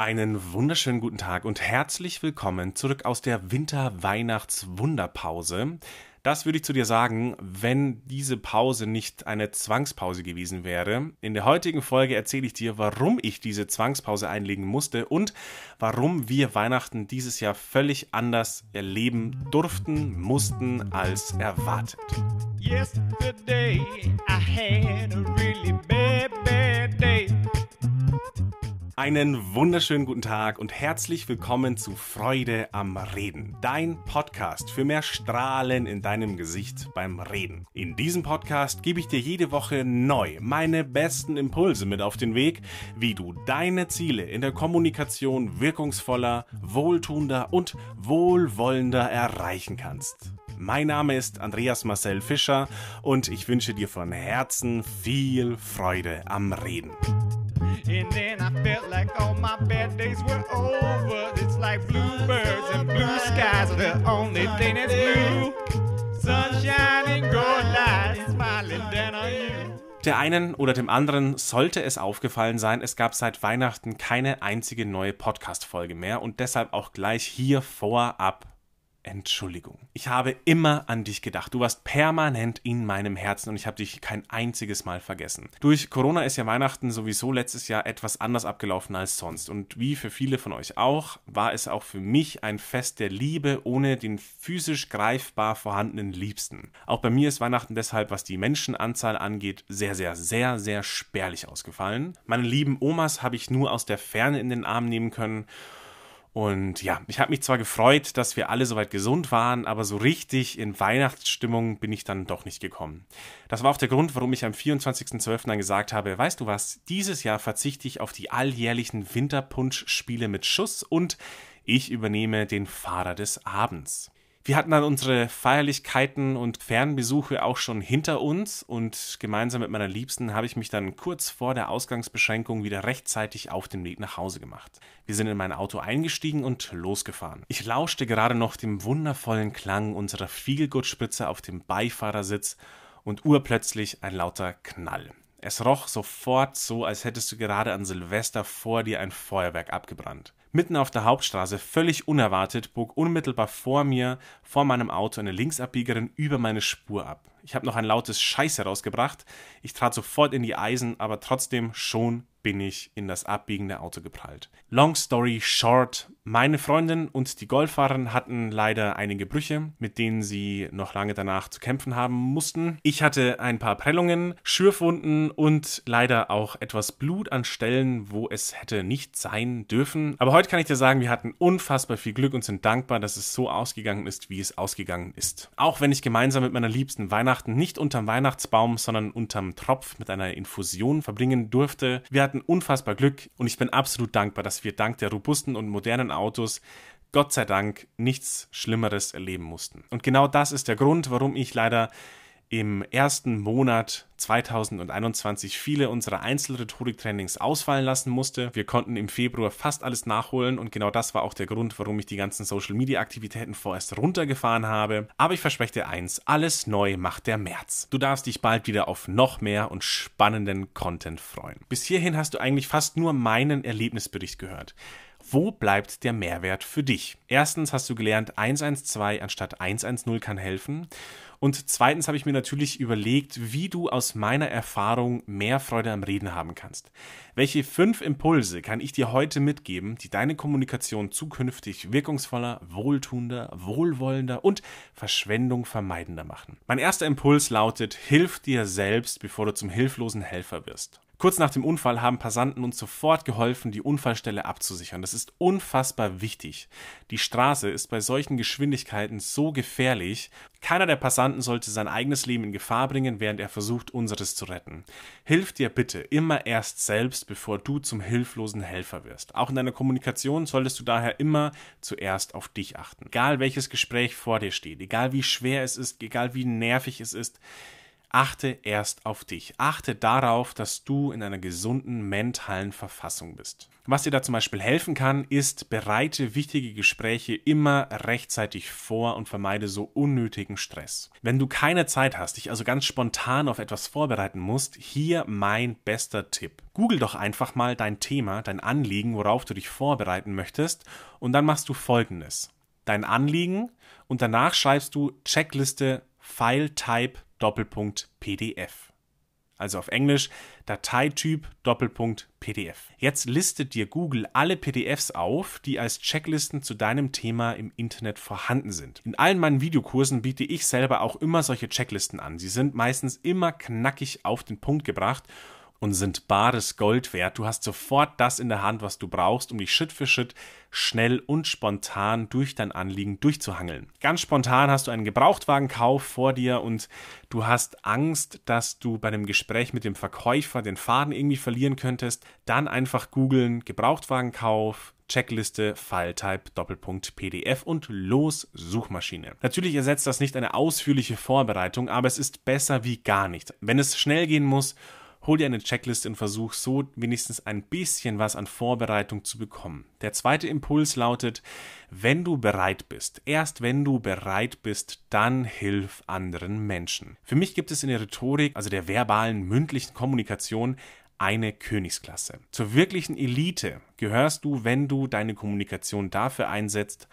Einen wunderschönen guten Tag und herzlich willkommen zurück aus der Winter-Weihnachts-Wunderpause. Das würde ich zu dir sagen, wenn diese Pause nicht eine Zwangspause gewesen wäre. In der heutigen Folge erzähle ich dir, warum ich diese Zwangspause einlegen musste und warum wir Weihnachten dieses Jahr völlig anders erleben durften, mussten als erwartet. Yesterday I had a really bad, bad day. Einen wunderschönen guten Tag und herzlich willkommen zu Freude am Reden, dein Podcast für mehr Strahlen in deinem Gesicht beim Reden. In diesem Podcast gebe ich dir jede Woche neu meine besten Impulse mit auf den Weg, wie du deine Ziele in der Kommunikation wirkungsvoller, wohltuender und wohlwollender erreichen kannst. Mein Name ist Andreas Marcel Fischer und ich wünsche dir von Herzen viel Freude am Reden. And then I felt like all my bad days were over. It's like bluebirds and blue skies are the only thing that's blue. Sunshine and gold lights smiling down on you. Der einen oder dem anderen sollte es aufgefallen sein, es gab seit Weihnachten keine einzige neue Podcast-Folge mehr und deshalb auch gleich hier vorab Entschuldigung. Ich habe immer an dich gedacht. Du warst permanent in meinem Herzen und ich habe dich kein einziges Mal vergessen. Durch Corona ist ja Weihnachten sowieso letztes Jahr etwas anders abgelaufen als sonst. Und wie für viele von euch auch, war es auch für mich ein Fest der Liebe ohne den physisch greifbar vorhandenen Liebsten. Auch bei mir ist Weihnachten deshalb, was die Menschenanzahl angeht, sehr, sehr, sehr, sehr spärlich ausgefallen. Meine lieben Omas habe ich nur aus der Ferne in den Arm nehmen können und ja, ich habe mich zwar gefreut, dass wir alle soweit gesund waren, aber so richtig in Weihnachtsstimmung bin ich dann doch nicht gekommen. Das war auch der Grund, warum ich am 24.12. dann gesagt habe, weißt du was, dieses Jahr verzichte ich auf die alljährlichen Winterpunsch-Spiele mit Schuss und ich übernehme den Fahrer des Abends. Wir hatten dann unsere Feierlichkeiten und Fernbesuche auch schon hinter uns und gemeinsam mit meiner Liebsten habe ich mich dann kurz vor der Ausgangsbeschränkung wieder rechtzeitig auf den Weg nach Hause gemacht. Wir sind in mein Auto eingestiegen und losgefahren. Ich lauschte gerade noch dem wundervollen Klang unserer Feelgood-Spritze auf dem Beifahrersitz und urplötzlich ein lauter Knall. Es roch sofort so, als hättest du gerade an Silvester vor dir ein Feuerwerk abgebrannt. Mitten auf der Hauptstraße, völlig unerwartet, bog unmittelbar vor mir, vor meinem Auto, eine Linksabbiegerin über meine Spur ab. Ich habe noch ein lautes Scheiße rausgebracht. Ich trat sofort in die Eisen, aber trotzdem schon bin ich in das abbiegende Auto geprallt. Long story short, meine Freundin und die Golffahrerin hatten leider einige Brüche, mit denen sie noch lange danach zu kämpfen haben mussten. Ich hatte ein paar Prellungen, Schürfwunden und leider auch etwas Blut an Stellen, wo es hätte nicht sein dürfen. Aber heute kann ich dir sagen, wir hatten unfassbar viel Glück und sind dankbar, dass es so ausgegangen ist, wie es ausgegangen ist. Auch wenn ich gemeinsam mit meiner Liebsten Weihnachten nicht unterm Weihnachtsbaum, sondern unterm Tropf mit einer Infusion verbringen durfte. Wir unfassbar Glück und ich bin absolut dankbar, dass wir dank der robusten und modernen Autos Gott sei Dank nichts Schlimmeres erleben mussten. Und genau das ist der Grund, warum ich leider im ersten Monat 2021 viele unserer Einzelrhetorik-Trainings ausfallen lassen musste. Wir konnten im Februar fast alles nachholen und genau das war auch der Grund, warum ich die ganzen Social-Media-Aktivitäten vorerst runtergefahren habe. Aber ich verspreche dir eins, alles neu macht der März. Du darfst dich bald wieder auf noch mehr und spannenden Content freuen. Bis hierhin hast du eigentlich fast nur meinen Erlebnisbericht gehört. Wo bleibt der Mehrwert für dich? Erstens hast du gelernt, 112 anstatt 110 kann helfen. Und zweitens habe ich mir natürlich überlegt, wie du aus meiner Erfahrung mehr Freude am Reden haben kannst. Welche fünf Impulse kann ich dir heute mitgeben, die deine Kommunikation zukünftig wirkungsvoller, wohltuender, wohlwollender und Verschwendung vermeidender machen? Mein erster Impuls lautet, hilf dir selbst, bevor du zum hilflosen Helfer wirst. Kurz nach dem Unfall haben Passanten uns sofort geholfen, die Unfallstelle abzusichern. Das ist unfassbar wichtig. Die Straße ist bei solchen Geschwindigkeiten so gefährlich. Keiner der Passanten sollte sein eigenes Leben in Gefahr bringen, während er versucht, unseres zu retten. Hilf dir bitte immer erst selbst, bevor du zum hilflosen Helfer wirst. Auch in deiner Kommunikation solltest du daher immer zuerst auf dich achten. Egal welches Gespräch vor dir steht, egal wie schwer es ist, egal wie nervig es ist, Achte erst auf dich. Achte darauf, dass du in einer gesunden mentalen Verfassung bist. Was dir da zum Beispiel helfen kann, ist, bereite wichtige Gespräche immer rechtzeitig vor und vermeide so unnötigen Stress. Wenn du keine Zeit hast, dich also ganz spontan auf etwas vorbereiten musst, hier mein bester Tipp. Google doch einfach mal dein Thema, dein Anliegen, worauf du dich vorbereiten möchtest, und dann machst du folgendes. Dein Anliegen und danach schreibst du Checkliste File Type Doppelpunkt PDF also auf Englisch Dateityp Doppelpunkt PDF. Jetzt listet dir Google alle PDFs auf, die als Checklisten zu deinem Thema im Internet vorhanden sind. In allen meinen Videokursen biete ich selber auch immer solche Checklisten an. Sie sind meistens immer knackig auf den Punkt gebracht und sind bares Gold wert. Du hast sofort das in der Hand, was du brauchst, um dich Schritt für Schritt schnell und spontan durch dein Anliegen durchzuhangeln. Ganz spontan hast du einen Gebrauchtwagenkauf vor dir und du hast Angst, dass du bei einem Gespräch mit dem Verkäufer den Faden irgendwie verlieren könntest. Dann einfach googeln Gebrauchtwagenkauf, Checkliste, Filetype, Doppelpunkt, PDF und los Suchmaschine. Natürlich ersetzt das nicht eine ausführliche Vorbereitung, aber es ist besser wie gar nicht. Wenn es schnell gehen muss hol dir eine Checkliste und versuch so wenigstens ein bisschen was an Vorbereitung zu bekommen. Der zweite Impuls lautet, wenn du bereit bist, erst wenn du bereit bist, dann hilf anderen Menschen. Für mich gibt es in der Rhetorik, also der verbalen, mündlichen Kommunikation, eine Königsklasse. Zur wirklichen Elite gehörst du, wenn du deine Kommunikation dafür einsetzt,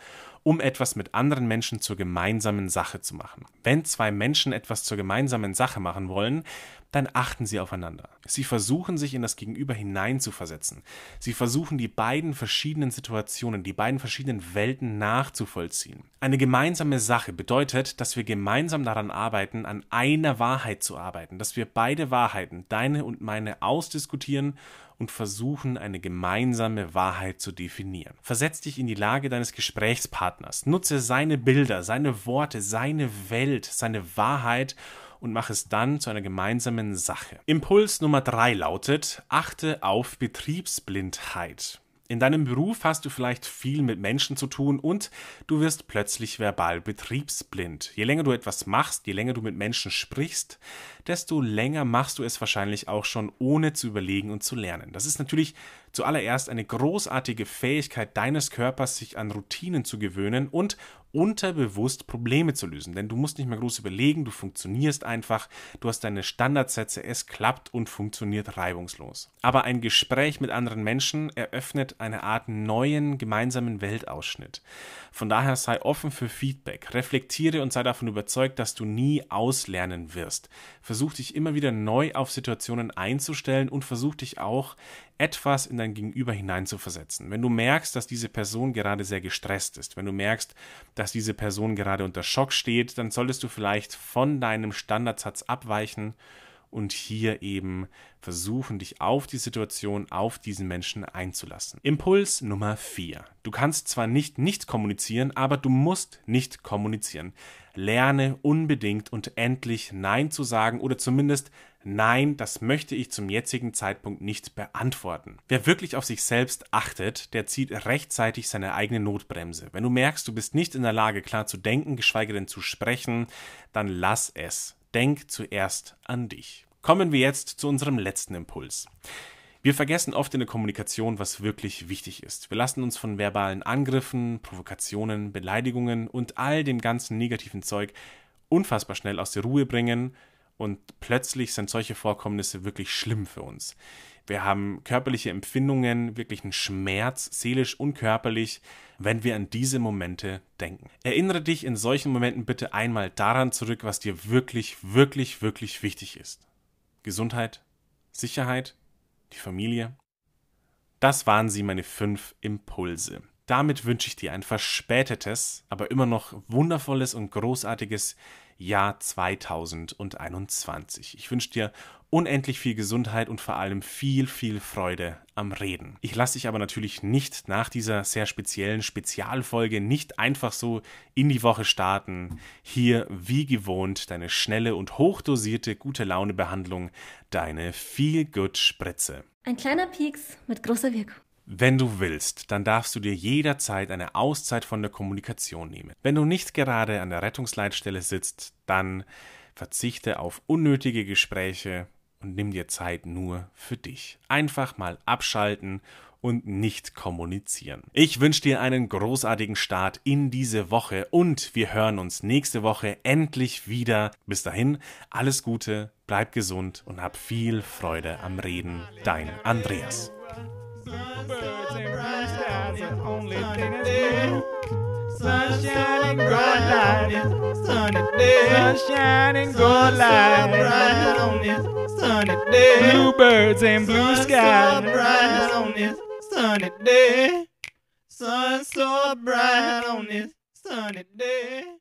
um etwas mit anderen Menschen zur gemeinsamen Sache zu machen. Wenn zwei Menschen etwas zur gemeinsamen Sache machen wollen, dann achten sie aufeinander. Sie versuchen sich in das Gegenüber hineinzuversetzen. Sie versuchen die beiden verschiedenen Situationen, die beiden verschiedenen Welten nachzuvollziehen. Eine gemeinsame Sache bedeutet, dass wir gemeinsam daran arbeiten, an einer Wahrheit zu arbeiten, dass wir beide Wahrheiten, deine und meine, ausdiskutieren und versuchen, eine gemeinsame Wahrheit zu definieren. Versetz dich in die Lage deines Gesprächspartners. Nutze seine Bilder, seine Worte, seine Welt, seine Wahrheit und mach es dann zu einer gemeinsamen Sache. Impuls Nummer drei lautet, achte auf Betriebsblindheit. In deinem Beruf hast du vielleicht viel mit Menschen zu tun und du wirst plötzlich verbal betriebsblind. Je länger du etwas machst, je länger du mit Menschen sprichst, desto länger machst du es wahrscheinlich auch schon ohne zu überlegen und zu lernen. Das ist natürlich zuallererst eine großartige Fähigkeit deines Körpers, sich an Routinen zu gewöhnen und unterbewusst Probleme zu lösen. Denn du musst nicht mehr groß überlegen, du funktionierst einfach, du hast deine Standardsätze, es klappt und funktioniert reibungslos. Aber ein Gespräch mit anderen Menschen eröffnet eine Art neuen gemeinsamen Weltausschnitt. Von daher sei offen für Feedback, reflektiere und sei davon überzeugt, dass du nie auslernen wirst. Versuch dich immer wieder neu auf Situationen einzustellen und versuch dich auch etwas in dein Gegenüber hineinzuversetzen. Wenn du merkst, dass diese Person gerade sehr gestresst ist, wenn du merkst, dass diese Person gerade unter Schock steht, dann solltest du vielleicht von deinem Standardsatz abweichen und hier eben versuchen, dich auf die Situation, auf diesen Menschen einzulassen. Impuls Nummer 4. Du kannst zwar nicht nicht kommunizieren, aber du musst nicht kommunizieren. Lerne unbedingt und endlich Nein zu sagen oder zumindest Nein, das möchte ich zum jetzigen Zeitpunkt nicht beantworten. Wer wirklich auf sich selbst achtet, der zieht rechtzeitig seine eigene Notbremse. Wenn du merkst, du bist nicht in der Lage, klar zu denken, geschweige denn zu sprechen, dann lass es. Denk zuerst an dich. Kommen wir jetzt zu unserem letzten Impuls. Wir vergessen oft in der Kommunikation, was wirklich wichtig ist. Wir lassen uns von verbalen Angriffen, Provokationen, Beleidigungen und all dem ganzen negativen Zeug unfassbar schnell aus der Ruhe bringen und plötzlich sind solche Vorkommnisse wirklich schlimm für uns. Wir haben körperliche Empfindungen, wirklich einen Schmerz, seelisch und körperlich, wenn wir an diese Momente denken. Erinnere dich in solchen Momenten bitte einmal daran zurück, was dir wirklich, wirklich, wirklich wichtig ist. Gesundheit, Sicherheit, die Familie. Das waren sie, meine fünf Impulse. Damit wünsche ich dir ein verspätetes, aber immer noch wundervolles und großartiges Jahr 2021. Ich wünsche dir unendlich viel Gesundheit und vor allem viel, viel Freude am Reden. Ich lasse dich aber natürlich nicht nach dieser sehr speziellen Spezialfolge nicht einfach so in die Woche starten. Hier, wie gewohnt, deine schnelle und hochdosierte gute Laune Behandlung, deine Feel Good Spritze. Ein kleiner Pieks mit großer Wirkung. Wenn du willst, dann darfst du dir jederzeit eine Auszeit von der Kommunikation nehmen. Wenn du nicht gerade an der Rettungsleitstelle sitzt, dann verzichte auf unnötige Gespräche und nimm dir Zeit nur für dich. Einfach mal abschalten und nicht kommunizieren. Ich wünsche dir einen großartigen Start in diese Woche und wir hören uns nächste Woche endlich wieder. Bis dahin, alles Gute, bleib gesund und hab viel Freude am Reden. Dein Andreas. Birds and roosters are the only thing that's new. Sunshine and bright light is this sunny day. Sunshine and gold light is on sunny day. Blue birds and blue skies bright on this sunny day. Sun so bright on this sunny day.